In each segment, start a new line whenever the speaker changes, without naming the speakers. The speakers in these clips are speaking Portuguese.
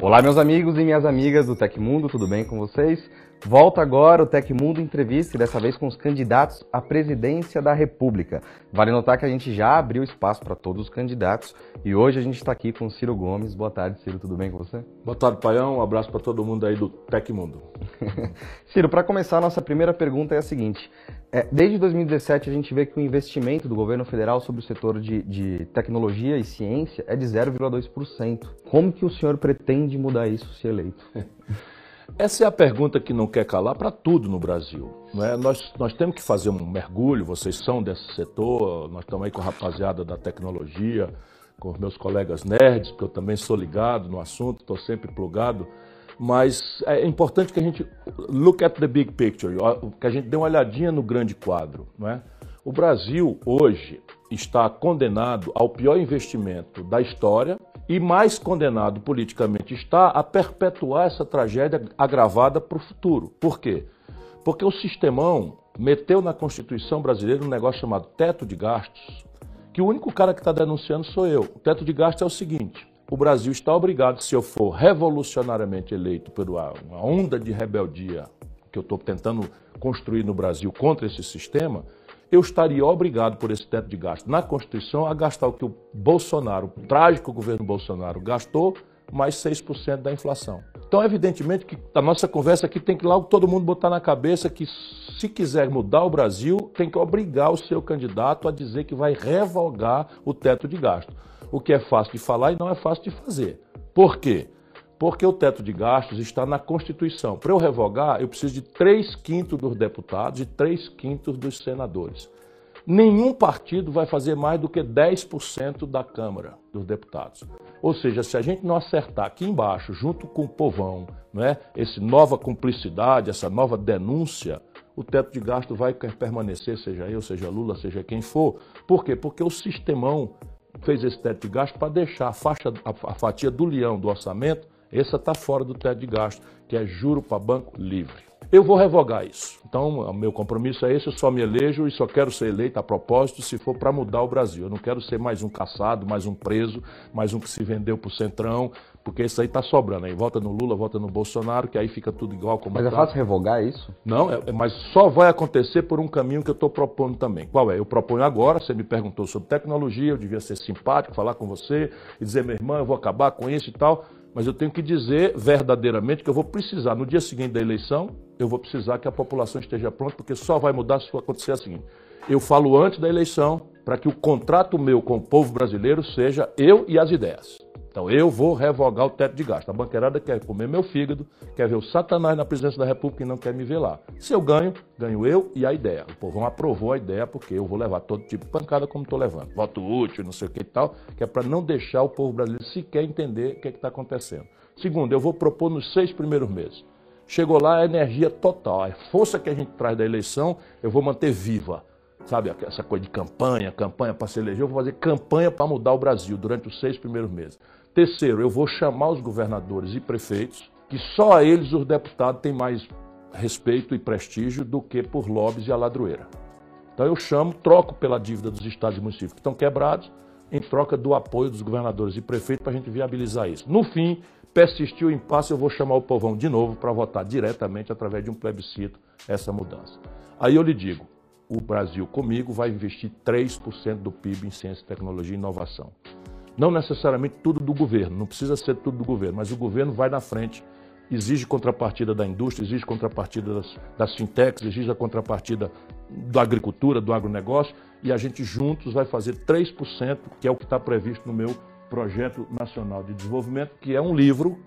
Olá, meus amigos e minhas amigas do Tecmundo, tudo bem com vocês? Volta agora o Tecmundo Entrevista, e dessa vez com os candidatos à presidência da República. Vale notar que a gente já abriu espaço para todos os candidatos e hoje a gente está aqui com o Ciro Gomes. Boa tarde, Ciro, tudo bem com você?
Boa tarde, Paião. Um abraço para todo mundo aí do Tecmundo.
Ciro, para começar, a nossa primeira pergunta é a seguinte. É, desde 2017, a gente vê que o investimento do governo federal sobre o setor de, de tecnologia e ciência é de 0,2%. Como que o senhor pretende mudar isso se eleito?
Essa é a pergunta que não quer calar para tudo no Brasil. Não é? nós, nós temos que fazer um mergulho, vocês são desse setor, nós estamos aí com a rapaziada da tecnologia, com os meus colegas nerds, que eu também sou ligado no assunto, estou sempre plugado. Mas é importante que a gente look at the big picture, que a gente dê uma olhadinha no grande quadro. Não é? O Brasil hoje está condenado ao pior investimento da história e mais condenado politicamente está a perpetuar essa tragédia agravada para o futuro. Por quê? Porque o sistemão meteu na Constituição brasileira um negócio chamado teto de gastos, que o único cara que está denunciando sou eu. O teto de gastos é o seguinte: o Brasil está obrigado, se eu for revolucionariamente eleito por uma onda de rebeldia que eu estou tentando construir no Brasil contra esse sistema, eu estaria obrigado por esse teto de gasto na Constituição a gastar o que o Bolsonaro, o trágico governo Bolsonaro, gastou, mais 6% da inflação. Então, evidentemente que a nossa conversa aqui tem que logo todo mundo botar na cabeça que se quiser mudar o Brasil, tem que obrigar o seu candidato a dizer que vai revogar o teto de gasto. O que é fácil de falar e não é fácil de fazer. Por quê? Porque o teto de gastos está na Constituição. Para eu revogar, eu preciso de 3 quintos dos deputados e 3 quintos dos senadores. Nenhum partido vai fazer mais do que 10% da Câmara dos Deputados. Ou seja, se a gente não acertar aqui embaixo, junto com o povão, não é? essa nova cumplicidade, essa nova denúncia, o teto de gasto vai permanecer, seja eu, seja Lula, seja quem for. Por quê? Porque o sistemão fez esse teto de gasto para deixar a, faixa, a, a fatia do leão do orçamento essa está fora do teto de gasto, que é juro para banco livre. Eu vou revogar isso. Então, o meu compromisso é esse, eu só me elejo e só quero ser eleito a propósito se for para mudar o Brasil. Eu não quero ser mais um caçado, mais um preso, mais um que se vendeu para o Centrão, porque isso aí está sobrando. Aí volta no Lula, volta no Bolsonaro, que aí fica tudo igual como
Mas é tá. fácil revogar isso?
Não, é, é, mas só vai acontecer por um caminho que eu estou propondo também. Qual é? Eu proponho agora, você me perguntou sobre tecnologia, eu devia ser simpático, falar com você e dizer, meu irmão, eu vou acabar com isso e tal mas eu tenho que dizer verdadeiramente que eu vou precisar, no dia seguinte da eleição, eu vou precisar que a população esteja pronta, porque só vai mudar se acontecer assim. Eu falo antes da eleição, para que o contrato meu com o povo brasileiro seja eu e as ideias. Então eu vou revogar o teto de gasto. A banqueirada quer comer meu fígado, quer ver o Satanás na presidência da República e não quer me ver lá. Se eu ganho, ganho eu e a ideia. O povo aprovou a ideia porque eu vou levar todo tipo de pancada como estou levando. Voto útil, não sei o que e tal, que é para não deixar o povo brasileiro sequer entender o que é está acontecendo. Segundo, eu vou propor nos seis primeiros meses. Chegou lá a energia total, a força que a gente traz da eleição, eu vou manter viva sabe, essa coisa de campanha, campanha para se eleger, eu vou fazer campanha para mudar o Brasil durante os seis primeiros meses. Terceiro, eu vou chamar os governadores e prefeitos, que só a eles os deputados têm mais respeito e prestígio do que por lobbies e a ladroeira. Então eu chamo, troco pela dívida dos estados e municípios que estão quebrados, em troca do apoio dos governadores e prefeitos para a gente viabilizar isso. No fim, persistiu o impasse, eu vou chamar o povão de novo para votar diretamente através de um plebiscito essa mudança. Aí eu lhe digo, o Brasil comigo vai investir 3% do PIB em ciência, tecnologia e inovação. Não necessariamente tudo do governo, não precisa ser tudo do governo, mas o governo vai na frente, exige contrapartida da indústria, exige contrapartida das, das fintechs, exige a contrapartida da agricultura, do agronegócio, e a gente juntos vai fazer 3%, que é o que está previsto no meu projeto nacional de desenvolvimento, que é um livro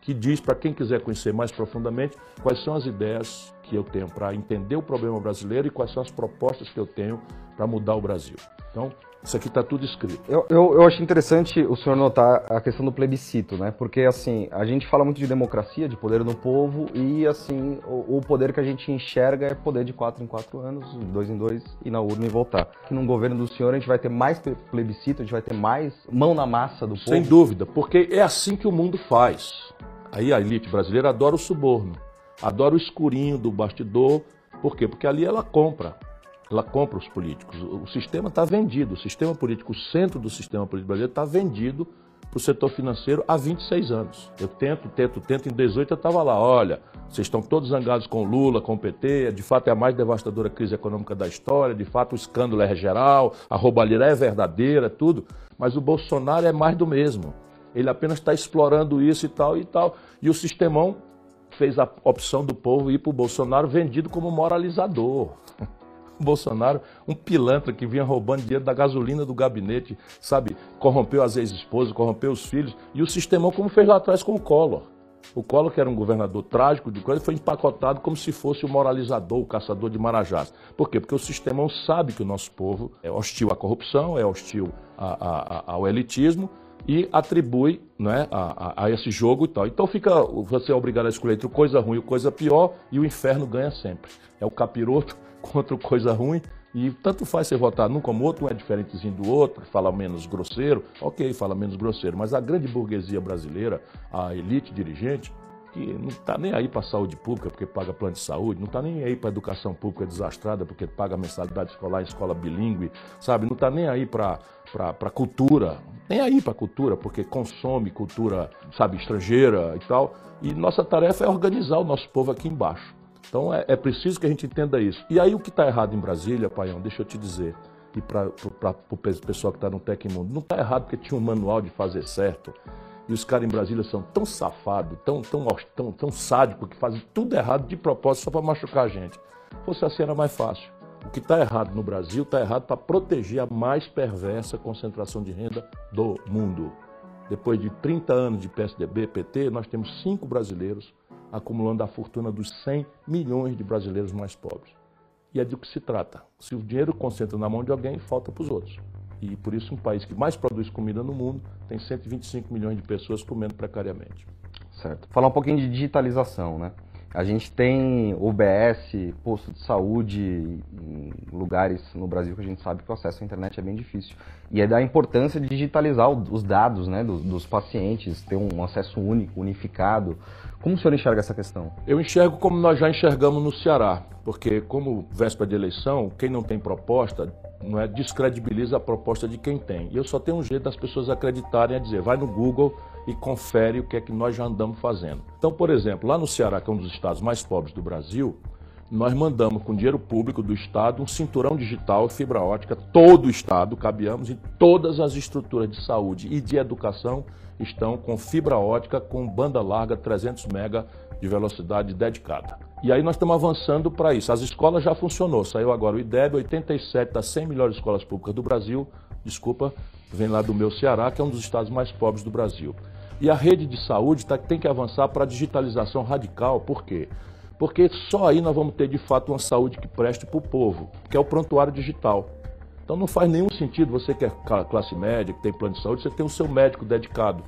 que diz para quem quiser conhecer mais profundamente quais são as ideias que eu tenho para entender o problema brasileiro e quais são as propostas que eu tenho para mudar o Brasil. Então, isso aqui está tudo escrito.
Eu, eu, eu acho interessante o senhor notar a questão do plebiscito, né? Porque, assim, a gente fala muito de democracia, de poder do povo, e, assim, o, o poder que a gente enxerga é poder de quatro em quatro anos, dois em dois, ir na urna e voltar. Que num governo do senhor a gente vai ter mais plebiscito, a gente vai ter mais mão na massa do povo.
Sem dúvida, porque é assim que o mundo faz. Aí a elite brasileira adora o suborno, adora o escurinho do bastidor. Por quê? Porque ali ela compra. Ela compra os políticos. O, sistema está vendido, o sistema político, o centro do sistema político brasileiro está vendido para o setor financeiro há 26 anos. Eu tento, tento, tento, em 18 eu estava lá, olha, vocês estão todos zangados com Lula, com o PT, de fato é a mais devastadora crise econômica da história, de fato o escândalo é geral, a roubalheira é verdadeira, tudo, mas o Bolsonaro é mais do mesmo. Ele apenas está explorando isso e tal e tal. E o sistemão fez a opção do povo ir para o Bolsonaro vendido como moralizador. Bolsonaro, um pilantra que vinha roubando dinheiro da gasolina do gabinete, sabe? Corrompeu as ex-esposas, corrompeu os filhos. E o sistemão, como fez lá atrás com o Collor. O Collor, que era um governador trágico de coisa, foi empacotado como se fosse o moralizador, o caçador de marajás. Por quê? Porque o sistemão sabe que o nosso povo é hostil à corrupção, é hostil a, a, a, ao elitismo e atribui né, a, a, esse jogo e tal. Então fica você é obrigado a escolher entre coisa ruim e coisa pior e o inferno ganha sempre. É o capiroto contra coisa ruim. E tanto faz você votar num como outro, um é diferentezinho do outro, fala menos grosseiro, ok, fala menos grosseiro, mas a grande burguesia brasileira, a elite dirigente, que não está nem aí para a saúde pública porque paga plano de saúde, não está nem aí para a educação pública desastrada porque paga mensalidade escolar em escola bilíngue, sabe? Não está nem aí para a cultura, nem aí para a cultura porque consome cultura, sabe, estrangeira e tal. E nossa tarefa é organizar o nosso povo aqui embaixo. Então é, é preciso que a gente entenda isso. E aí o que está errado em Brasília, Paião, deixa eu te dizer, e para o pessoal que está no Tecmundo, não está errado porque tinha um manual de fazer certo. E os caras em Brasília são tão safados, tão, tão, tão, tão sádicos, que fazem tudo errado de propósito só para machucar a gente. Se fosse assim era mais fácil. O que está errado no Brasil está errado para proteger a mais perversa concentração de renda do mundo. Depois de 30 anos de PSDB, PT, nós temos cinco brasileiros acumulando a fortuna dos 100 milhões de brasileiros mais pobres. E é do que se trata. Se o dinheiro concentra na mão de alguém, falta para os outros. E por isso um país que mais produz comida no mundo tem 125 milhões de pessoas comendo precariamente.
Certo. Falar um pouquinho de digitalização, né? A gente tem UBS, posto de saúde em lugares no Brasil que a gente sabe que o acesso à internet é bem difícil. E é da importância de digitalizar os dados né, dos, dos pacientes, ter um acesso único, unificado. Como o senhor enxerga essa questão?
Eu enxergo como nós já enxergamos no Ceará, porque como véspera de eleição, quem não tem proposta não é descredibiliza a proposta de quem tem. E eu só tenho um jeito das pessoas acreditarem a dizer, vai no Google e confere o que é que nós já andamos fazendo. Então, por exemplo, lá no Ceará, que é um dos estados mais pobres do Brasil, nós mandamos com dinheiro público do Estado um cinturão digital fibra ótica, todo o Estado, cabeamos, e todas as estruturas de saúde e de educação estão com fibra ótica com banda larga 300 mega de velocidade dedicada. E aí nós estamos avançando para isso. As escolas já funcionou, saiu agora o IDEB, 87 das 100 melhores escolas públicas do Brasil, desculpa, vem lá do meu Ceará, que é um dos estados mais pobres do Brasil. E a rede de saúde tá, tem que avançar para a digitalização radical, por quê? Porque só aí nós vamos ter de fato uma saúde que preste para o povo, que é o prontuário digital. Então não faz nenhum sentido você que é classe média, que tem plano de saúde, você tem o seu médico dedicado,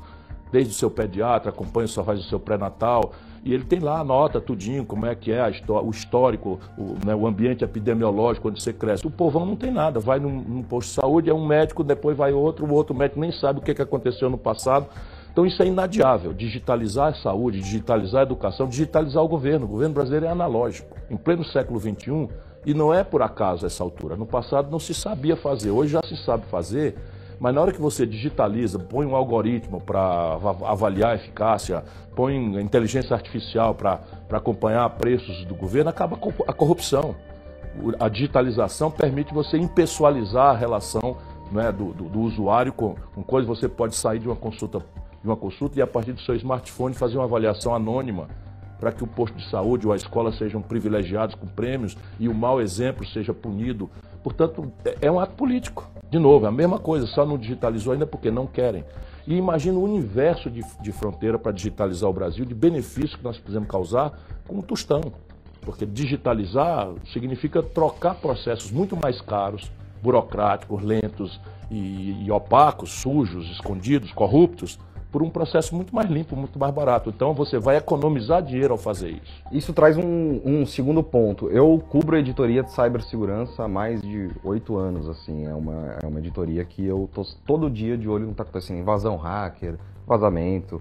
desde o seu pediatra, acompanha, só faz o seu pré-natal, e ele tem lá, anota tudinho, como é que é o histórico, o, né, o, ambiente epidemiológico, onde você cresce. O povão não tem nada, vai num, num, posto de saúde, é um médico, depois vai outro, o outro médico nem sabe o que, que aconteceu no passado. Então isso é inadiável, digitalizar a saúde, digitalizar a educação, digitalizar o governo. O governo brasileiro é analógico. Em pleno século XXI, e não é por acaso essa altura, no passado não se sabia fazer, hoje já se sabe fazer, mas na hora que você digitaliza, põe um algoritmo para avaliar a eficácia, põe inteligência artificial para acompanhar preços do governo, acaba a corrupção. A digitalização permite você impessoalizar a relação né, do, do, do, usuário com, com coisas. Você pode sair de uma consulta de uma consulta e a partir do seu smartphone fazer uma avaliação anônima para que o posto de saúde ou a escola sejam privilegiados com prêmios e o mau exemplo seja punido. Portanto, é um ato político. De novo, é a mesma coisa, só não digitalizou ainda porque não querem. E imagina o universo de, de fronteira para digitalizar o Brasil, de benefícios que nós podemos causar com um tostão. Porque digitalizar significa trocar processos muito mais caros, burocráticos, lentos e, e opacos, sujos, escondidos, corruptos, por um processo muito mais limpo, muito mais barato. Então você vai economizar dinheiro ao fazer isso.
Isso traz um, um segundo ponto. Eu cubro a editoria de cibersegurança há mais de oito anos. Assim, é uma, é uma editoria que eu tô todo dia de olho no que está acontecendo, invasão hacker, vazamento.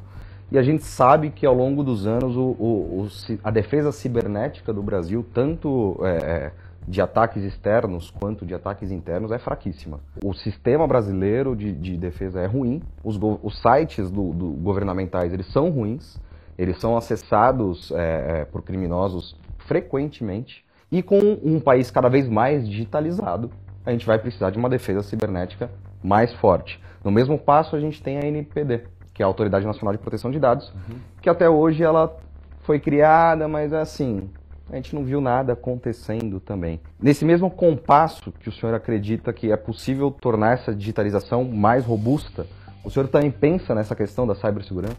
E a gente sabe que ao longo dos anos o, o, o a defesa cibernética do Brasil, tanto é, é de ataques externos quanto de ataques internos é fraquíssima. O sistema brasileiro de, de defesa é ruim, os, os sites do, do, governamentais eles são ruins, eles são acessados é, é, por criminosos frequentemente, e com um país cada vez mais digitalizado, a gente vai precisar de uma defesa cibernética mais forte. No mesmo passo, a gente tem a NPD, que é a Autoridade Nacional de Proteção de Dados, uhum. que até hoje ela foi criada, mas assim, a gente não viu nada acontecendo também. Nesse mesmo compasso que o senhor acredita que é possível tornar essa digitalização mais robusta, o senhor também pensa nessa questão da cibersegurança?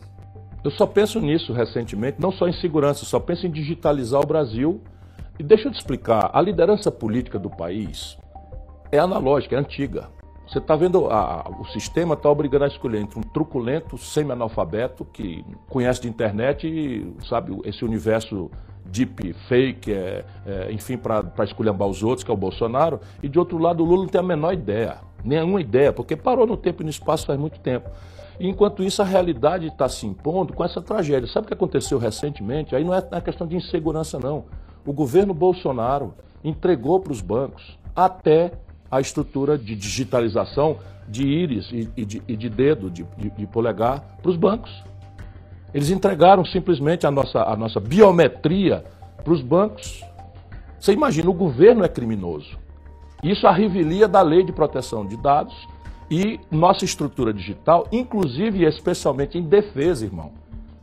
Eu só penso nisso recentemente, não só em segurança, só penso em digitalizar o Brasil. E deixa eu te explicar, a liderança política do país é analógica, é antiga. Você está vendo, a, o sistema está obrigando a escolher entre um truculento semi-analfabeto que conhece de internet e sabe esse universo deep fake, é, é, enfim, para esculhambar os outros, que é o Bolsonaro, e de outro lado o Lula não tem a menor ideia, nenhuma ideia, porque parou no tempo e no espaço faz muito tempo. E, enquanto isso, a realidade está se impondo com essa tragédia. Sabe o que aconteceu recentemente? Aí não é, não é questão de insegurança, não. O governo Bolsonaro entregou para os bancos até a estrutura de digitalização de íris e, e, de, e de, dedo, de, de polegar, para os bancos. Eles entregaram simplesmente a nossa, a nossa biometria para os bancos. Você imagina, o governo é criminoso. Isso a revelia da lei de proteção de dados e nossa estrutura digital, inclusive e especialmente em defesa, irmão.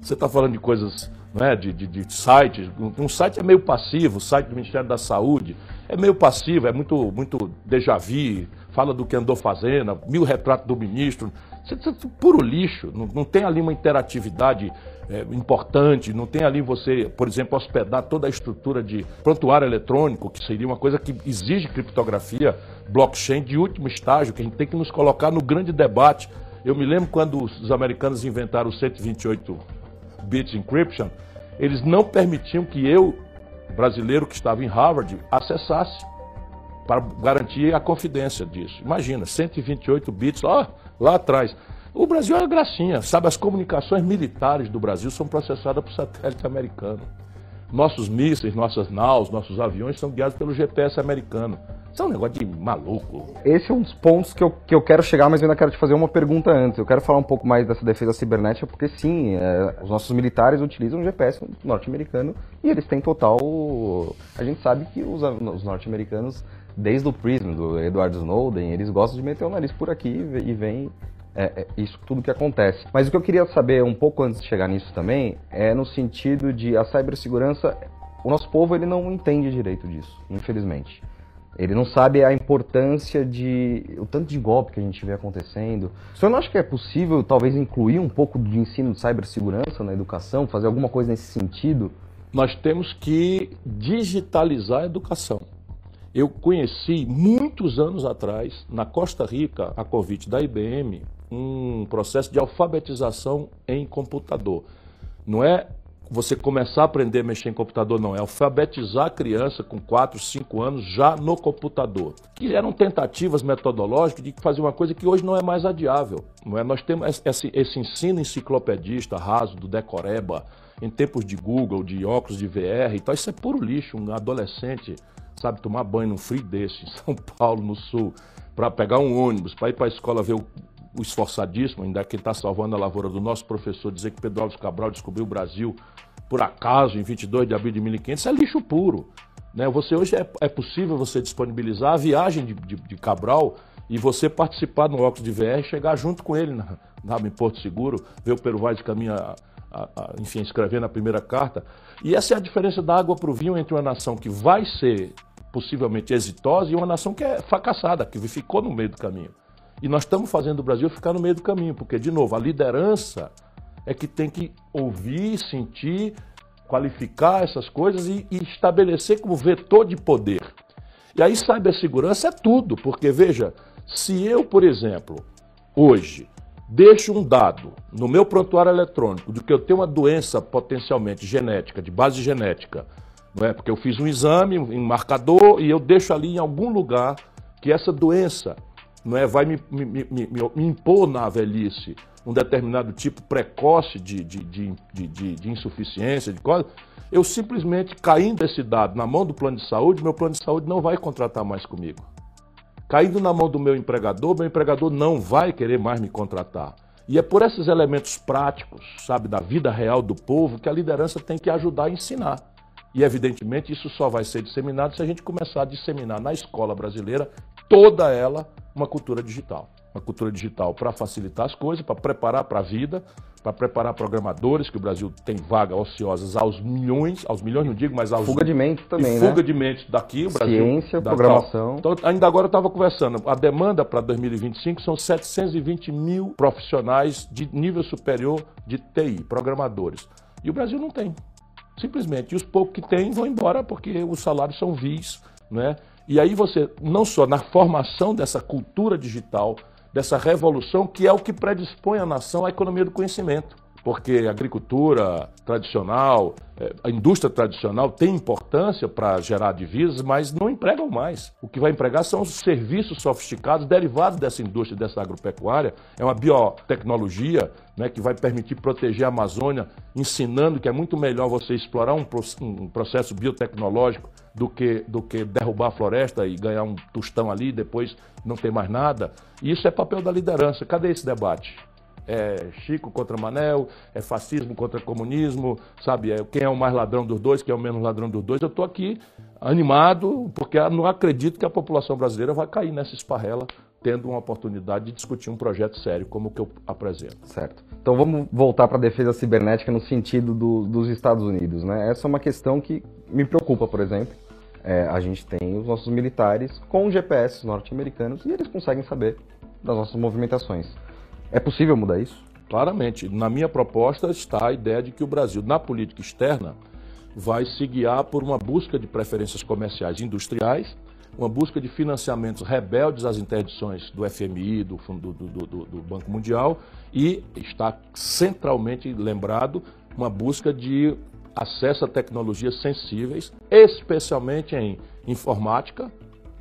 Você está falando de coisas, não é, de, de, de sites. Um site é meio passivo, o site do Ministério da Saúde é meio passivo, é muito, muito déjà vu, fala do que andou fazendo, mil retratos do ministro. Puro lixo, não, não tem ali uma interatividade é, importante, não tem ali você, por exemplo, hospedar toda a estrutura de prontuário eletrônico, que seria uma coisa que exige criptografia, blockchain de último estágio, que a gente tem que nos colocar no grande debate. Eu me lembro quando os americanos inventaram o 128 bits encryption, eles não permitiam que eu, brasileiro que estava em Harvard, acessasse para garantir a confidência disso. Imagina, 128 bits lá, lá atrás. O Brasil é gracinha, sabe? As comunicações militares do Brasil são processadas por satélite americano. Nossos mísseis, nossas naus, nossos aviões são guiados pelo GPS americano. Isso é um negócio de maluco.
Esse é um dos pontos que eu, que eu quero chegar, mas eu ainda quero te fazer uma pergunta antes. Eu quero falar um pouco mais dessa defesa cibernética, porque sim, é, os nossos militares utilizam o GPS norte-americano e eles têm total. A gente sabe que os, os norte-americanos desde o Prism, do Edward Snowden, eles gostam de meter o nariz por aqui e vem é, é, isso tudo que acontece. Mas o que eu queria saber um pouco antes de chegar nisso também é no sentido de a cibersegurança, o nosso povo ele não entende direito disso, infelizmente. Ele não sabe a importância de o tanto de golpe que a gente vê acontecendo. O senhor não acha que é possível talvez incluir um pouco de ensino de cibersegurança na educação, fazer alguma coisa nesse sentido?
Nós temos que digitalizar a educação. Eu conheci muitos anos atrás, na Costa Rica, a convite da IBM, um processo de alfabetização em computador. Não é você começar a aprender a mexer em computador, não. É alfabetizar a criança com 4, 5 anos já no computador. Que eram tentativas metodológicas de fazer uma coisa que hoje não é mais adiável. Não é? Nós temos esse, esse ensino enciclopedista raso do Decoreba, em tempos de Google, de óculos de VR e tal. Isso é puro lixo. Um adolescente sabe, tomar banho num frio desse, em São Paulo, no sul, para pegar um ônibus, para ir para a escola ver o, o esforçadíssimo, ainda que está salvando a lavoura do nosso professor, dizer que Pedro Alves Cabral descobriu o Brasil por acaso em 22 de abril de 1500, isso é lixo puro. Né? Você hoje é, é possível você disponibilizar a viagem de, de, de, Cabral e você participar no óculos de VR, chegar junto com ele na, na em Porto Seguro, ver o Peru de caminho a, a, a, enfim, escrever na primeira carta. E essa é a diferença da água para o vinho entre uma nação que vai ser possivelmente exitosa e uma nação que é fracassada, que ficou no meio do caminho. E nós estamos fazendo o Brasil ficar no meio do caminho, porque, de novo, a liderança é que tem que ouvir, sentir, qualificar essas coisas e, e estabelecer como vetor de poder. E aí cibersegurança é tudo, porque veja, se eu, por exemplo, hoje deixo um dado no meu prontuário eletrônico de que eu tenho uma doença potencialmente genética, de base genética, não é? Porque eu fiz um exame, um marcador, e eu deixo ali em algum lugar que essa doença não é, vai me, me, me, me impor na velhice um determinado tipo precoce de, de, de, de, de insuficiência, de coisa, eu simplesmente caindo esse dado na mão do plano de saúde, meu plano de saúde não vai contratar mais comigo. Caindo na mão do meu empregador, meu empregador não vai querer mais me contratar. E é por esses elementos práticos, sabe, da vida real do povo, que a liderança tem que ajudar a ensinar. E, evidentemente, isso só vai ser disseminado se a gente começar a disseminar na escola brasileira, toda ela, uma cultura digital uma cultura digital para facilitar as coisas, para preparar para a vida, para preparar programadores, que o Brasil tem vaga ociosas aos milhões, aos milhões não digo, mas aos...
Fuga de mentes também,
e
né?
Fuga de mentes daqui, o Brasil...
Ciência, da, programação...
Então, ainda agora eu estava conversando, a demanda para 2025 são 720 mil profissionais de nível superior de TI, programadores. E o Brasil não tem, simplesmente. E os poucos que tem vão embora porque os salários são vis, né? E aí você, não só na formação dessa cultura digital, dessa revolução que é o que predispõe a nação à economia do conhecimento. Porque a agricultura tradicional, é, a indústria tradicional tem importância para gerar divisas, mas não empregam mais. O que vai empregar são os serviços sofisticados derivados dessa indústria, dessa agropecuária. É uma biotecnologia né, que vai permitir proteger a Amazônia, ensinando que é muito melhor você explorar um, processo biotecnológico do que, do que derrubar a floresta e ganhar um tostão ali e depois não ter mais nada. E isso é papel da liderança. Cadê esse debate? É Chico contra Manel, é fascismo contra comunismo, sabe? É quem é o mais ladrão dos dois, quem é o menos ladrão dos dois. Eu estou aqui animado, porque não acredito que a população brasileira vai cair nessa esparrela, tendo uma oportunidade de discutir um projeto sério como o que eu apresento.
Certo. Então vamos voltar para a defesa cibernética no sentido do, dos Estados Unidos. Né? Essa é uma questão que me preocupa, por exemplo. É, a gente tem os nossos militares com GPS norte-americanos e eles conseguem saber das nossas movimentações. É possível mudar isso?
Claramente. Na minha proposta está a ideia de que o Brasil, na política externa, vai se guiar por uma busca de preferências comerciais industriais, uma busca de financiamentos rebeldes às interdições do FMI, do, do, do, do Banco Mundial, e está centralmente lembrado uma busca de acesso a tecnologias sensíveis, especialmente em informática,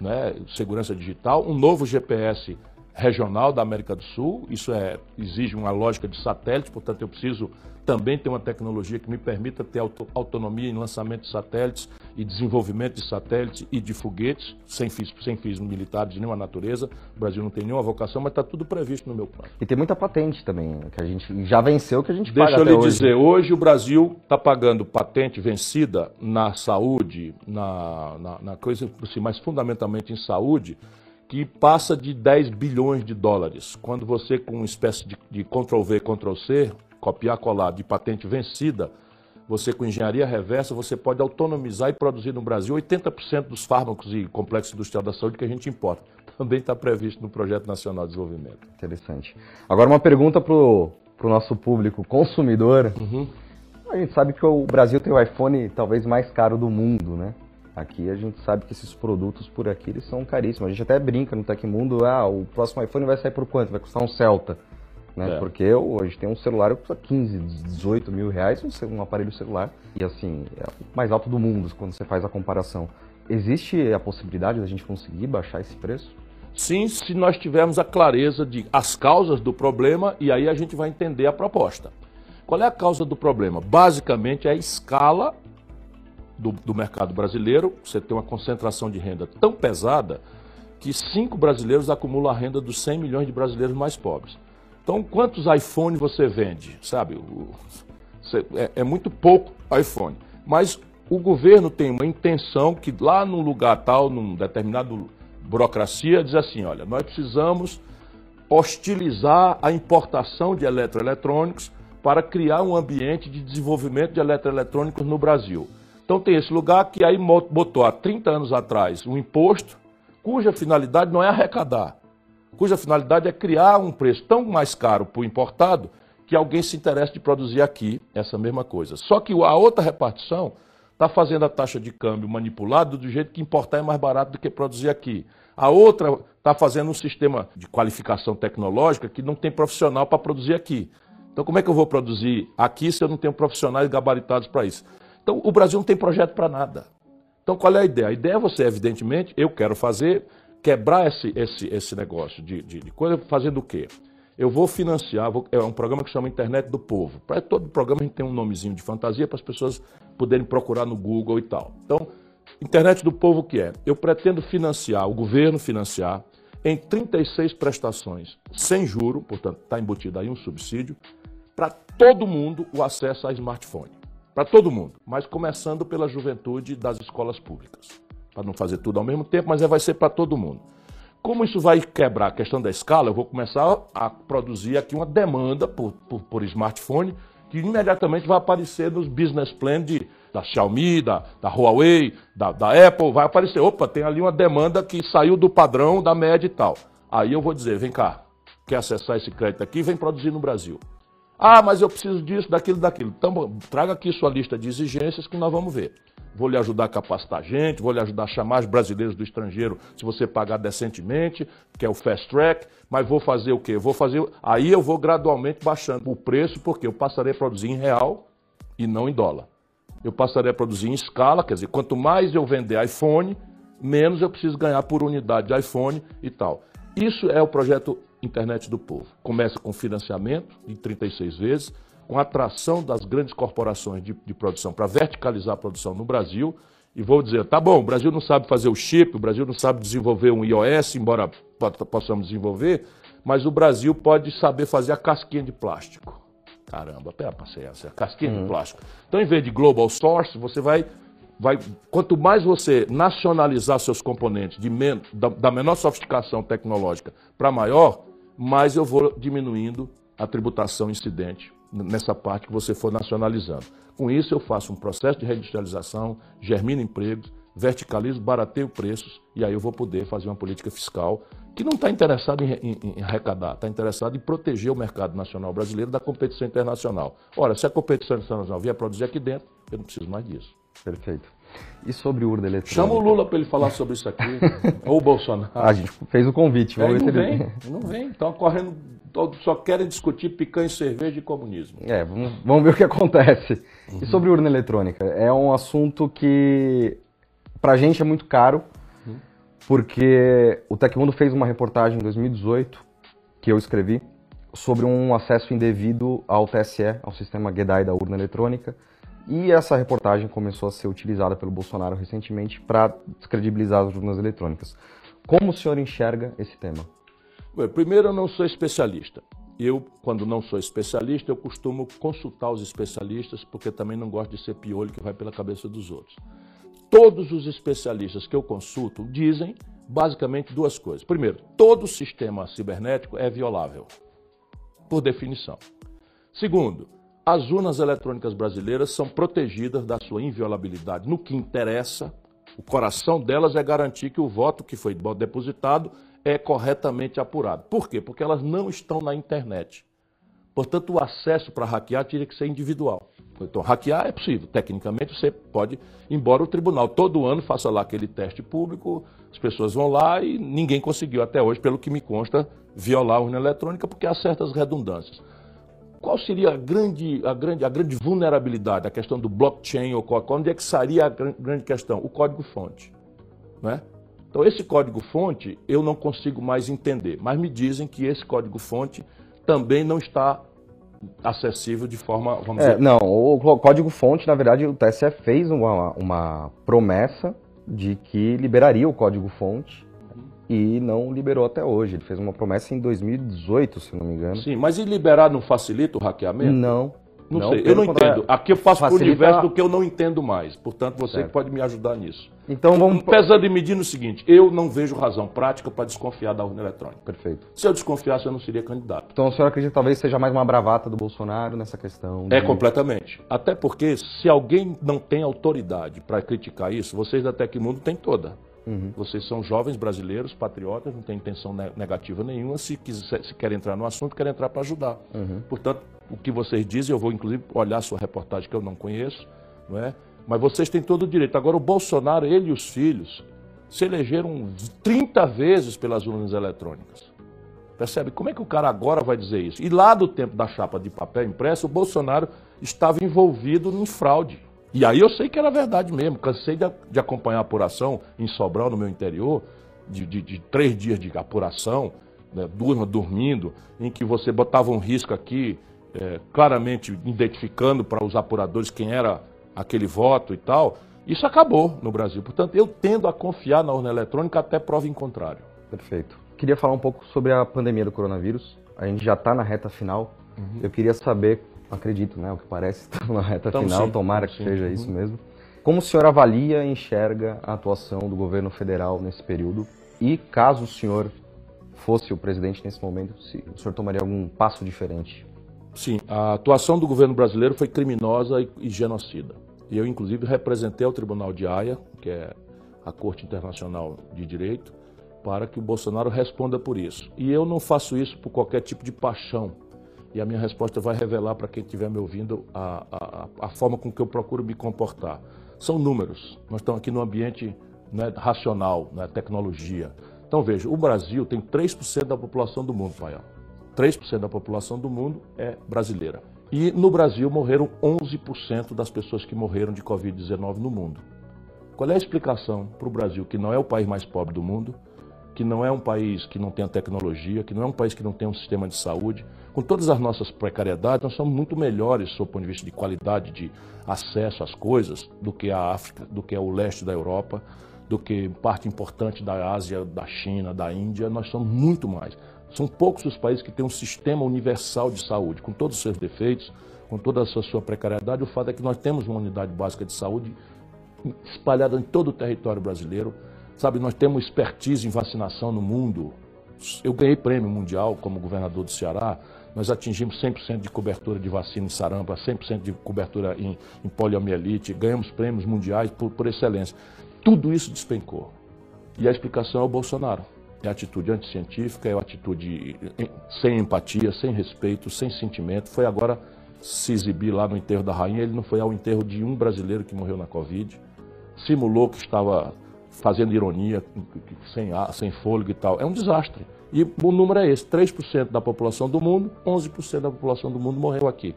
né, segurança digital, um novo GPS regional da América do Sul. Isso é, exige uma lógica de satélite, portanto, eu preciso também ter uma tecnologia que me permita ter autonomia em lançamento de satélites e desenvolvimento de satélites e de foguetes, sem fins, sem fins militares de nenhuma natureza. O Brasil não tem nenhuma vocação, mas está tudo previsto no meu plano.
E tem muita patente também, que a gente já venceu, que a gente
Deixa
paga
eu lhe
hoje.
dizer, hoje o Brasil está pagando patente vencida na saúde, na, na, na coisa, assim, mas fundamentalmente em saúde, que passa de 10 bilhões de dólares. Quando você, com uma espécie de, de Ctrl-V, Ctrl-C, copiar, colar de patente vencida, você com engenharia reversa, você pode autonomizar e produzir no Brasil 80% dos fármacos e complexos industrial da saúde que a gente importa. Também está previsto no Projeto Nacional de Desenvolvimento.
Interessante. Agora uma pergunta para o nosso público consumidor.
Uhum.
A gente sabe que o Brasil tem o iPhone talvez mais caro do mundo, né? Aqui a gente sabe que esses produtos por aqui eles são caríssimos. A gente até brinca no Tecmundo, ah, o próximo iPhone vai sair por quanto? Vai custar um Celta. Né? É. Porque hoje tem um celular que custa 15, 18 mil reais, um aparelho celular. E assim, é o mais alto do mundo quando você faz a comparação. Existe a possibilidade da gente conseguir baixar esse preço?
Sim, se nós tivermos a clareza de as causas do problema e aí a gente vai entender a proposta. Qual é a causa do problema? Basicamente é a escala do, do mercado brasileiro, você tem uma concentração de renda tão pesada que cinco brasileiros acumulam a renda dos 100 milhões de brasileiros mais pobres. Então, quantos iPhone você vende? Sabe, o, é, é, muito pouco iPhone. Mas o governo tem uma intenção que lá num lugar tal, num determinado burocracia, diz assim, olha, nós precisamos hostilizar a importação de eletroeletrônicos para criar um ambiente de desenvolvimento de eletroeletrônicos no Brasil. Então tem esse lugar que aí botou há 30 anos atrás um imposto cuja finalidade não é arrecadar, cuja finalidade é criar um preço tão mais caro para o importado que alguém se interesse de produzir aqui essa mesma coisa. Só que a outra repartição está fazendo a taxa de câmbio manipulada do jeito que importar é mais barato do que produzir aqui. A outra está fazendo um sistema de qualificação tecnológica que não tem profissional para produzir aqui. Então, como é que eu vou produzir aqui se eu não tenho profissionais gabaritados para isso? Então, o Brasil não tem projeto para nada. Então, qual é a ideia? A ideia é você, evidentemente, eu quero fazer, quebrar esse, esse, esse negócio de, de, de coisa, fazendo o quê? eu vou financiar, vou, é um programa que chama Internet do Povo. Para todo programa a gente tem um nomezinho de fantasia para as pessoas poderem procurar no Google e tal. Então, Internet do Povo o que é? Eu pretendo financiar, o governo financiar, em 36 prestações, sem juro, portanto está embutido aí um subsídio, para todo mundo o acesso a smartphone. Para todo mundo, mas começando pela juventude das escolas públicas. Para não fazer tudo ao mesmo tempo, mas vai ser para todo mundo. Como isso vai quebrar a questão da escala, eu vou começar a produzir aqui uma demanda por, por, por smartphone que imediatamente vai aparecer nos business plans de, da Xiaomi, da, da Huawei, da, da, Apple, vai aparecer, opa, tem ali uma demanda que saiu do padrão, da média e tal. Aí eu vou dizer, vem cá, quer acessar esse crédito aqui, vem produzir no Brasil. Ah, mas eu preciso disso, daquilo, daquilo. Então, traga aqui sua lista de exigências que nós vamos ver vou lhe ajudar a capacitar gente, vou lhe ajudar a chamar os brasileiros do estrangeiro se você pagar decentemente, que é o fast track, mas vou fazer o quê? Vou fazer. Aí eu vou gradualmente baixando o preço, porque eu passarei a produzir em real e não em dólar. Eu passarei a produzir em escala, quer dizer, quanto mais eu vender iPhone, menos eu preciso ganhar por unidade de iPhone e tal. Isso é o projeto Internet do Povo. Começa com financiamento de 36 vezes com a atração das grandes corporações de, de produção para verticalizar a produção no Brasil. E vou dizer, tá bom, o Brasil não sabe fazer o chip, o Brasil não sabe desenvolver um iOS, embora possamos desenvolver, mas o Brasil pode saber fazer a casquinha de plástico. Caramba, pera paciência, a casquinha uhum. de plástico. Então, em vez de global source, você vai Vai, quanto mais você nacionalizar seus componentes de men, da, da, menor sofisticação tecnológica para maior, mais eu vou diminuindo a tributação incidente nessa parte que você for nacionalizando. Com isso, eu faço um processo de reindustrialização, germino empregos, verticalizo, barateio preços e aí eu vou poder fazer uma política fiscal que não está interessado em, em, em arrecadar, está interessado em proteger o mercado nacional brasileiro da competição internacional. Ora, se a competição internacional vier produzir aqui dentro, eu não preciso mais disso.
Perfeito. E sobre urna eletrônica?
Chama o Lula para ele falar sobre isso aqui, ou o Bolsonaro.
A gente fez o convite.
É, não ele... vem, não vem. Estão correndo todos só querem discutir picanha, cerveja e comunismo.
É, vamos, vamos ver o que acontece. Uhum. E sobre urna eletrônica? É um assunto que pra gente é muito caro, uhum. porque o Tecmundo fez uma reportagem em 2018, que eu escrevi, sobre um acesso indevido ao TSE, ao sistema GEDAI da urna eletrônica, e essa reportagem começou a ser utilizada pelo Bolsonaro recentemente para descredibilizar as urnas eletrônicas. Como o senhor enxerga esse tema?
Primeiro, eu não sou especialista. Eu, quando não sou especialista, eu costumo consultar os especialistas, porque também não gosto de ser piolho que vai pela cabeça dos outros. Todos os especialistas que eu consulto dizem basicamente duas coisas. Primeiro, todo sistema cibernético é violável, por definição. Segundo, as urnas eletrônicas brasileiras são protegidas da sua inviolabilidade. No que interessa, o coração delas é garantir que o voto que foi depositado é corretamente apurado. Por quê? Porque elas não estão na internet. Portanto, o acesso para hackear teria que ser individual. Então, hackear é possível. Tecnicamente, você pode, embora o tribunal todo ano faça lá aquele teste público, as pessoas vão lá e ninguém conseguiu até hoje, pelo que me consta, violar a urna eletrônica, porque há certas redundâncias. Qual seria a grande, a grande, a grande vulnerabilidade, a questão do blockchain ou qual, onde é que seria a grande questão? O código-fonte. Não é? Então, esse código-fonte eu não consigo mais entender, mas me dizem que esse código-fonte também não está acessível de forma, vamos
é,
dizer...
Não, o código-fonte, na verdade, o TSE fez uma, uma promessa de que liberaria o código-fonte e não liberou até hoje. Ele fez uma promessa em 2018, se não me engano.
Sim, mas e liberar não facilita o hackeamento?
Não.
Não, não sei, eu não entendo. Aqui eu faço facilita... o universo do que eu não entendo mais. Portanto, você pode me ajudar nisso.
Então vamos.
Pesando e medindo o seguinte: eu não vejo razão prática para desconfiar da urna eletrônica.
Perfeito.
Se eu desconfiasse, eu não seria candidato.
Então o senhor acredita que talvez seja mais uma bravata do Bolsonaro nessa questão?
De... É completamente. Até porque se alguém não tem autoridade para criticar isso, vocês da Tecmundo têm toda. Uhum. Vocês são jovens brasileiros, patriotas, não tem intenção negativa nenhuma. Se, quiser, se quer entrar no assunto, quer entrar para ajudar. Uhum. Portanto, o que vocês dizem, eu vou inclusive olhar a sua reportagem que eu não conheço, não é? Mas vocês têm todo o direito. Agora, o Bolsonaro, ele e os filhos, se elegeram 30 vezes pelas urnas eletrônicas. Percebe? Como é que o cara agora vai dizer isso? E lá do tempo da chapa de papel impresso, o Bolsonaro estava envolvido em fraude. E aí eu sei que era verdade mesmo. Cansei de, de acompanhar a apuração em Sobral, no meu interior, de, de, de três dias de apuração, né, durma dormindo, em que você botava um risco aqui, é, claramente identificando para os apuradores quem era aquele voto e tal, isso acabou no Brasil. Portanto, eu tendo a confiar na urna eletrônica até prova em contrário.
Perfeito. Queria falar um pouco sobre a pandemia do coronavírus. A gente já está na reta final. Uhum. Eu queria saber, acredito, né, o que parece, estamos na reta então, final, sim, tomara que sim. seja uhum. isso mesmo. Como o senhor avalia e enxerga a atuação do governo federal nesse período? E caso o senhor fosse o presidente nesse momento, se o senhor tomaria algum passo diferente?
Sim, a atuação do governo brasileiro foi criminosa e, e genocida. Eu, inclusive, representei ao Tribunal de Haia, que é a Corte Internacional de Direito, para que o Bolsonaro responda por isso. E eu não faço isso por qualquer tipo de paixão. E a minha resposta vai revelar para quem estiver me ouvindo a, a, a, forma com que eu procuro me comportar. São números. Nós estamos aqui no ambiente né, racional, né, tecnologia. Então veja, o Brasil tem 3% da população do mundo, Paião. 3% da população do mundo é brasileira. E no Brasil morreram 11% das pessoas que morreram de Covid-19 no mundo. Qual é a explicação para o Brasil, que não é o país mais pobre do mundo, que não é um país que não tenha tecnologia, que não é um país que não tenha um sistema de saúde, com todas as nossas precariedades, nós somos muito melhores, do ponto de vista de qualidade de acesso às coisas, do que a África, do que o leste da Europa, do que parte importante da Ásia, da China, da Índia. Nós somos muito mais. São poucos os países que têm um sistema universal de saúde, com todos os seus defeitos, com toda a sua precariedade. O fato é que nós temos uma unidade básica de saúde espalhada em todo o território brasileiro. Sabe, nós temos expertise em vacinação no mundo. Eu ganhei prêmio mundial como governador do Ceará. Nós atingimos 100% de cobertura de vacina em sarampo, 100% de cobertura em, em poliomielite. Ganhamos prêmios mundiais por, por excelência. Tudo isso despencou. E a explicação é o Bolsonaro. É atitude anticientífica, é atitude sem empatia, sem respeito, sem sentimento. Foi agora se exibir lá no enterro da rainha, ele não foi ao enterro de um brasileiro que morreu na Covid. Simulou que estava fazendo ironia, sem, sem fôlego e tal. É um desastre. E o número é esse: 3% da população do mundo, 11% da população do mundo morreu aqui.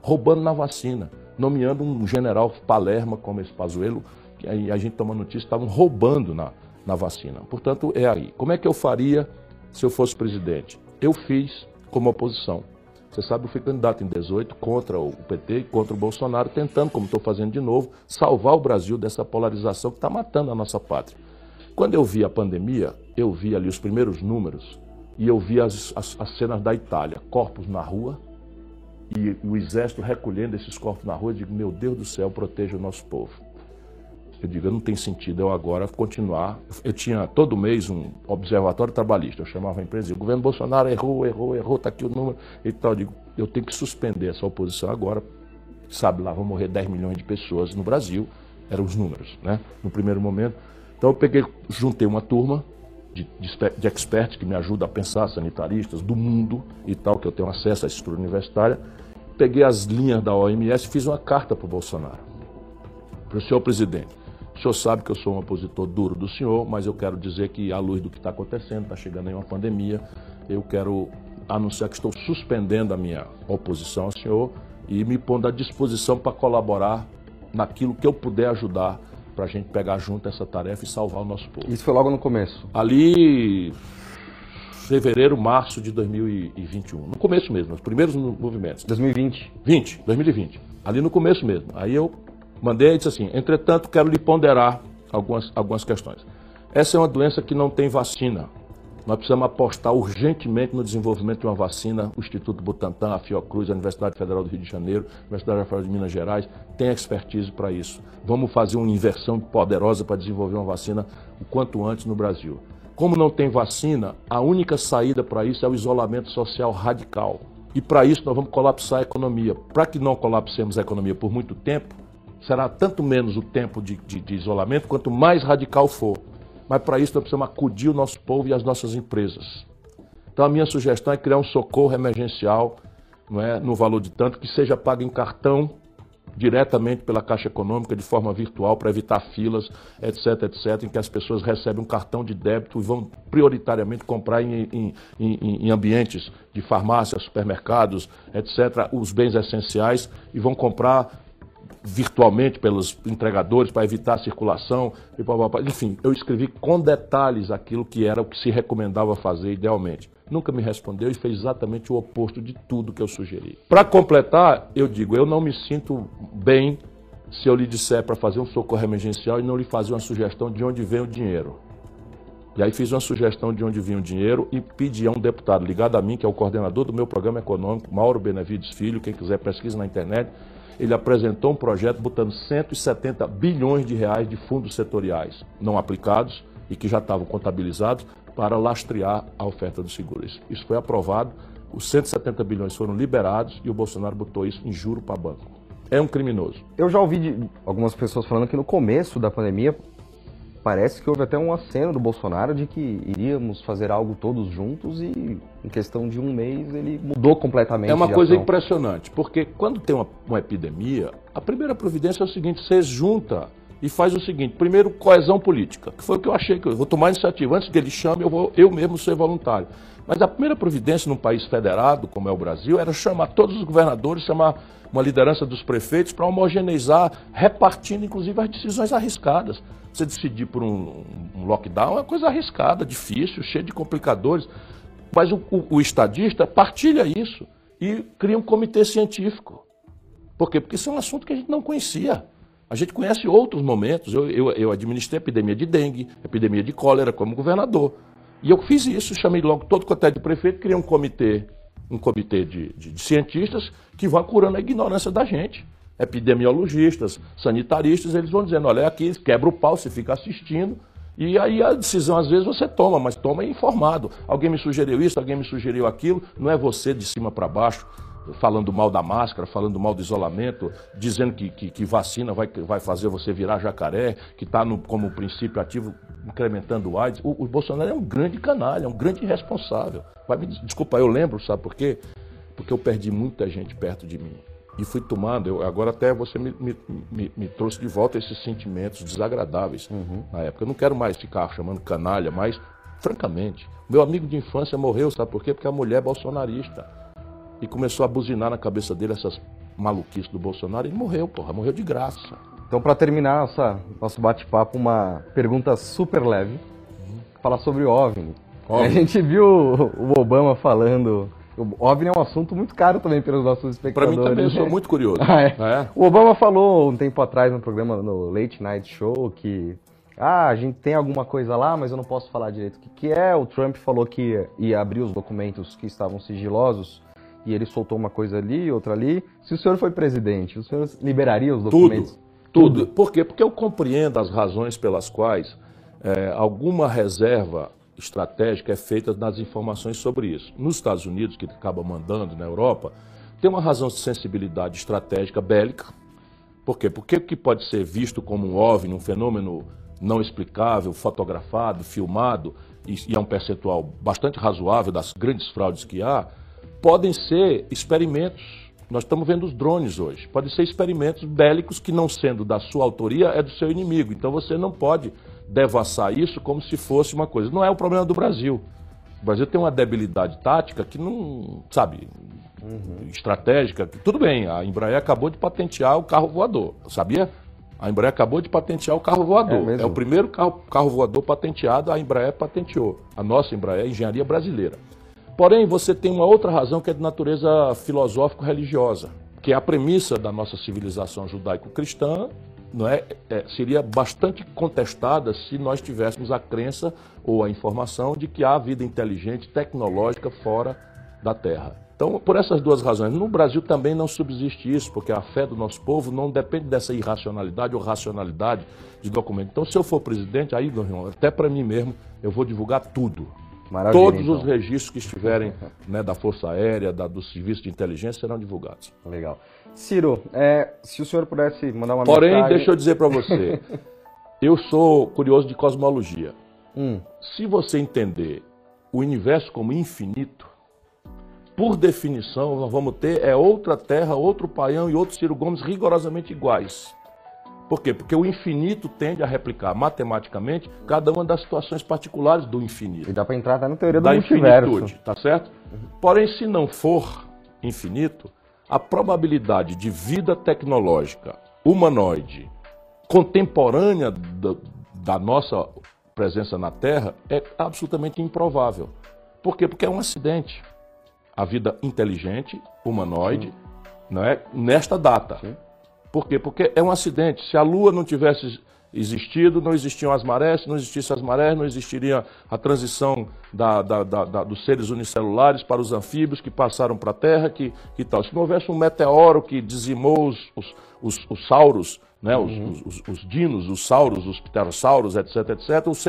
Roubando na vacina, nomeando um general Palerma como esse Pazuello, que a gente toma notícia, estavam roubando na, na vacina. Portanto, é aí. Como é que eu faria se eu fosse presidente? Eu fiz como oposição. Você sabe, eu fui candidato em 18 contra o PT e contra o Bolsonaro, tentando, como estou fazendo de novo, salvar o Brasil dessa polarização que está matando a nossa pátria. Quando eu vi a pandemia, eu vi ali os primeiros números e eu vi as, as, as cenas da Itália, corpos na rua e o exército recolhendo esses corpos na rua. Eu digo, meu Deus do céu, proteja o nosso povo. Eu digo, não tem sentido eu agora continuar. Eu tinha todo mês um observatório trabalhista. Eu chamava a empresa e o governo Bolsonaro errou, errou, errou, está aqui o número e tal. Eu digo, eu tenho que suspender essa oposição agora. Sabe lá, vão morrer 10 milhões de pessoas no Brasil. Eram os números, né? No primeiro momento. Então eu peguei, juntei uma turma de, de, de que me ajudam a pensar, sanitaristas do mundo e tal, que eu tenho acesso à estrutura universitária. Peguei as linhas da OMS e fiz uma carta para o Bolsonaro. Para o senhor presidente senhor sabe que eu sou um opositor duro do senhor, mas eu quero dizer que, à luz do que está acontecendo, está chegando aí uma pandemia, eu quero anunciar que estou suspendendo a minha oposição ao senhor e me pondo à disposição para colaborar naquilo que eu puder ajudar para a gente pegar junto essa tarefa e salvar o nosso povo.
Isso foi logo no começo?
Ali, fevereiro, março de 2021. No começo mesmo, os primeiros movimentos.
2020?
20, 2020. Ali no começo mesmo. Aí eu Mandei e disse assim: entretanto, quero lhe ponderar algumas, algumas questões. Essa é uma doença que não tem vacina. Nós precisamos apostar urgentemente no desenvolvimento de uma vacina. O Instituto Butantan, a Fiocruz, a Universidade Federal do Rio de Janeiro, a Universidade Federal de Minas Gerais tem expertise para isso. Vamos fazer uma inversão poderosa para desenvolver uma vacina o quanto antes no Brasil. Como não tem vacina, a única saída para isso é o isolamento social radical. E para isso nós vamos colapsar a economia. Para que não colapsemos a economia por muito tempo, será tanto menos o tempo de, de, de isolamento, quanto mais radical for. Mas para isso nós precisamos acudir o nosso povo e as nossas empresas. Então a minha sugestão é criar um socorro emergencial não é, no valor de tanto que seja pago em cartão diretamente pela Caixa Econômica de forma virtual para evitar filas, etc, etc, em que as pessoas recebem um cartão de débito e vão prioritariamente comprar em, em, em, em ambientes de farmácias, supermercados, etc, os bens essenciais e vão comprar virtualmente pelos entregadores para evitar a circulação, enfim, eu escrevi com detalhes aquilo que era o que se recomendava fazer idealmente. Nunca me respondeu e fez exatamente o oposto de tudo que eu sugeri. Para completar, eu digo, eu não me sinto bem se eu lhe disser para fazer um socorro emergencial e não lhe fazer uma sugestão de onde vem o dinheiro. E aí fiz uma sugestão de onde vinha o dinheiro e pedi a um deputado ligado a mim, que é o coordenador do meu programa econômico, Mauro Benevides Filho, quem quiser pesquisa na internet, ele apresentou um projeto botando 170 bilhões de reais de fundos setoriais não aplicados e que já estavam contabilizados para lastrear a oferta do seguro. Isso foi aprovado, os 170 bilhões foram liberados e o Bolsonaro botou isso em juro para banco. É um criminoso.
Eu já ouvi algumas pessoas falando que no começo da pandemia parece que houve até um aceno do Bolsonaro de que iríamos fazer algo todos juntos e em questão de um mês ele mudou completamente.
É uma coisa impressionante, porque quando tem uma, uma, epidemia, a primeira providência é o seguinte: você junta e faz o seguinte: primeiro, coesão política, que foi o que eu achei que eu vou tomar iniciativa. Antes que ele chame, eu vou eu mesmo ser voluntário. Mas a primeira providência num país federado, como é o Brasil, era chamar todos os governadores, chamar uma liderança dos prefeitos para homogeneizar, repartindo inclusive as decisões arriscadas. Você decidir por um, um lockdown é uma coisa arriscada, difícil, cheia de complicadores. Mas o, o, o estadista partilha isso e cria um comitê científico. Por quê? Porque isso é um assunto que a gente não conhecia. A gente conhece outros momentos. Eu, eu, eu administrei epidemia de dengue, epidemia de cólera como governador. E eu fiz isso, chamei logo todo o de prefeito, criei um comitê, um comitê de, de, de cientistas que vão curando a ignorância da gente epidemiologistas, sanitaristas, eles vão dizendo, olha, aqui quebra o pau, você fica assistindo, e aí a decisão às vezes você toma, mas toma informado. Alguém me sugeriu isso, alguém me sugeriu aquilo, não é você de cima para baixo falando mal da máscara, falando mal do isolamento, dizendo que, que, que vacina vai, vai fazer você virar jacaré, que está como princípio ativo incrementando o AIDS. O, o, Bolsonaro é um grande canalha, é um grande irresponsável. Vai me, desculpa, eu lembro, sabe por quê? Porque eu perdi muita gente perto de mim e fui tomando. Eu, agora até você me, me, me, me, trouxe de volta esses sentimentos desagradáveis uhum. na época. Eu não quero mais ficar chamando canalha, mas, francamente, meu amigo de infância morreu, sabe por quê? Porque a mulher é bolsonarista. E começou a buzinar na cabeça dele essas maluquices do Bolsonaro e ele morreu, porra, morreu de graça.
Então, para terminar nossa, nosso bate-papo, uma pergunta super leve. Uhum. Falar sobre o OVNI. OVNI. A gente viu o Obama falando o OVNI é um assunto muito caro também pelos nossos espectadores.
Para mim também, eu sou muito curioso.
Ah, é. É. O Obama falou um tempo atrás no programa, no Late Night Show, que ah, a gente tem alguma coisa lá, mas eu não posso falar direito o que, que é. O Trump falou que ia abrir os documentos que estavam sigilosos e ele soltou uma coisa ali, outra ali. Se o senhor foi presidente, o senhor liberaria os documentos?
Tudo, tudo. Por quê? Porque eu compreendo as razões pelas quais é, alguma reserva estratégica é feita nas informações sobre isso. Nos Estados Unidos, que acaba mandando na Europa, tem uma razão de sensibilidade estratégica bélica. Por quê? Porque o que pode ser visto como um OVNI, um fenômeno não explicável, fotografado, filmado, e, e é um percentual bastante razoável das grandes fraudes que há, podem ser experimentos. Nós estamos vendo os drones hoje. Podem ser experimentos bélicos que, não sendo da sua autoria, é do seu inimigo. Então você não pode devassar isso como se fosse uma coisa. Não é o problema do Brasil. O Brasil tem uma debilidade tática que não, sabe, uhum. estratégica. Tudo bem, a Embraer acabou de patentear o carro voador, sabia? A Embraer acabou de patentear o carro voador. É, é o primeiro carro, carro voador patenteado, a Embraer patenteou. A nossa Embraer, a engenharia brasileira. Porém, você tem uma outra razão que é de natureza filosófico-religiosa, que é a premissa da nossa civilização judaico-cristã não é, é, seria bastante contestada se nós tivéssemos a crença ou a informação de que há vida inteligente, tecnológica fora da Terra. Então, por essas duas razões, no Brasil também não subsiste isso, porque a fé do nosso povo não depende dessa irracionalidade ou racionalidade de documento. Então, se eu for presidente, aí, meu irmão, até para mim mesmo, eu vou divulgar tudo. Maravilha, Todos então. os registros que estiverem né, da Força Aérea, da, do Serviço de Inteligência serão divulgados.
Legal. Ciro, é, se o senhor pudesse mandar uma
Porém,
mensagem...
deixa eu dizer para você, eu sou curioso de cosmologia. Hum. Se você entender o universo como infinito, por definição, nós vamos ter é outra Terra, outro Paião e outro Ciro Gomes rigorosamente iguais. Por quê? Porque o infinito tende a replicar matematicamente cada uma das situações particulares do infinito.
E dá para entrar até na teoria do da multiverso. infinitude,
tá certo? Porém, se não for infinito, a probabilidade de vida tecnológica humanoide contemporânea da, da nossa presença na Terra é absolutamente improvável. Por quê? Porque é um acidente. A vida inteligente, humanoide, não é nesta data. Sim. Por quê? Porque é um acidente. Se a Lua não tivesse existido, não existiam as marés, se não existissem as marés, não existiria a transição da, da, da, dos seres unicelulares para os anfíbios que passaram para a Terra, que, que tal. Se não houvesse um meteoro que dizimou os, os, os, os sauros, né, uhum. os, os, os, dinos, os sauros, os pterossauros, etc, etc, os,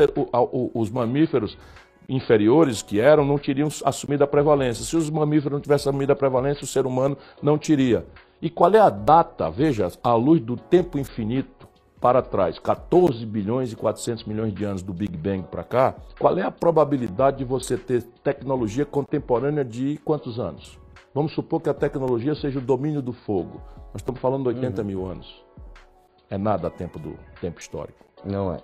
os mamíferos inferiores que eram não teriam assumido a prevalência. Se os mamíferos não tivessem assumido a prevalência, o ser humano não teria. E qual é a data, veja, à luz do tempo infinito para trás, 14 bilhões e 400 milhões de anos do Big Bang para cá, qual é a probabilidade de você ter tecnologia contemporânea de quantos anos? Vamos supor que a tecnologia seja o domínio do fogo. Nós estamos falando de 80 uhum. mil anos. É nada a tempo do tempo histórico.
Não é.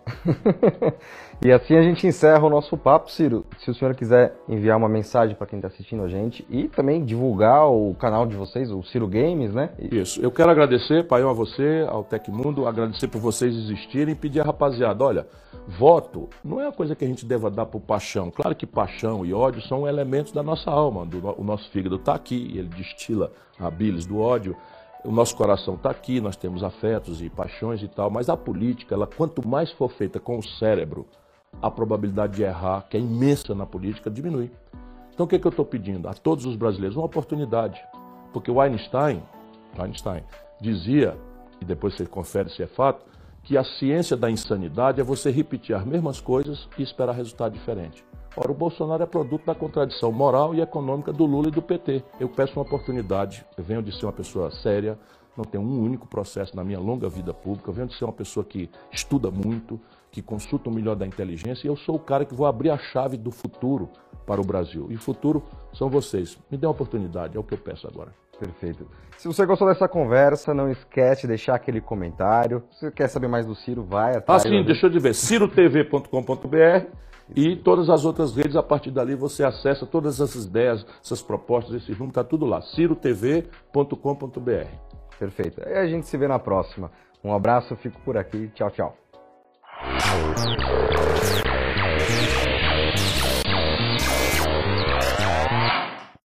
e assim a gente encerra o nosso papo, Ciro. Se o senhor quiser enviar uma mensagem para quem está assistindo a gente e também divulgar o canal de vocês, o Ciro Games, né?
Isso. Eu quero agradecer, Paião, a você, ao Tecmundo, agradecer por vocês existirem e pedir a rapaziada, olha, voto não é uma coisa que a gente deva dar por paixão. Claro que paixão e ódio são elementos da nossa alma. Do, o nosso fígado está aqui, ele destila a bilis do ódio. O nosso coração está aqui, nós temos afetos e paixões e tal, mas a política, ela quanto mais for feita com o cérebro, a probabilidade de errar, que é imensa na política, diminui. Então o que, é que eu estou pedindo? A todos os brasileiros, uma oportunidade. Porque o Einstein, Einstein dizia, e depois você confere se é fato, que a ciência da insanidade é você repetir as mesmas coisas e esperar resultado diferente. Ora, o Bolsonaro é produto da contradição moral e econômica do Lula e do PT. Eu peço uma oportunidade, eu venho de ser uma pessoa séria, não tenho um único processo na minha longa vida pública, eu venho de ser uma pessoa que estuda muito, que consulta o melhor da inteligência, e eu sou o cara que vou abrir a chave do futuro para o Brasil. E o futuro são vocês. Me dê uma oportunidade, é o que eu peço agora.
Perfeito. Se você gostou dessa conversa, não esquece de deixar aquele comentário. Se você quer saber mais do Ciro, vai
atrás. Ah, sim, deixa eu de ver. cirotv.com.br e todas as outras redes, a partir dali você acessa todas essas ideias, essas propostas, esse rumo, está tudo lá, cirotv.com.br.
Perfeito. E a gente se vê na próxima. Um abraço, fico por aqui. Tchau, tchau.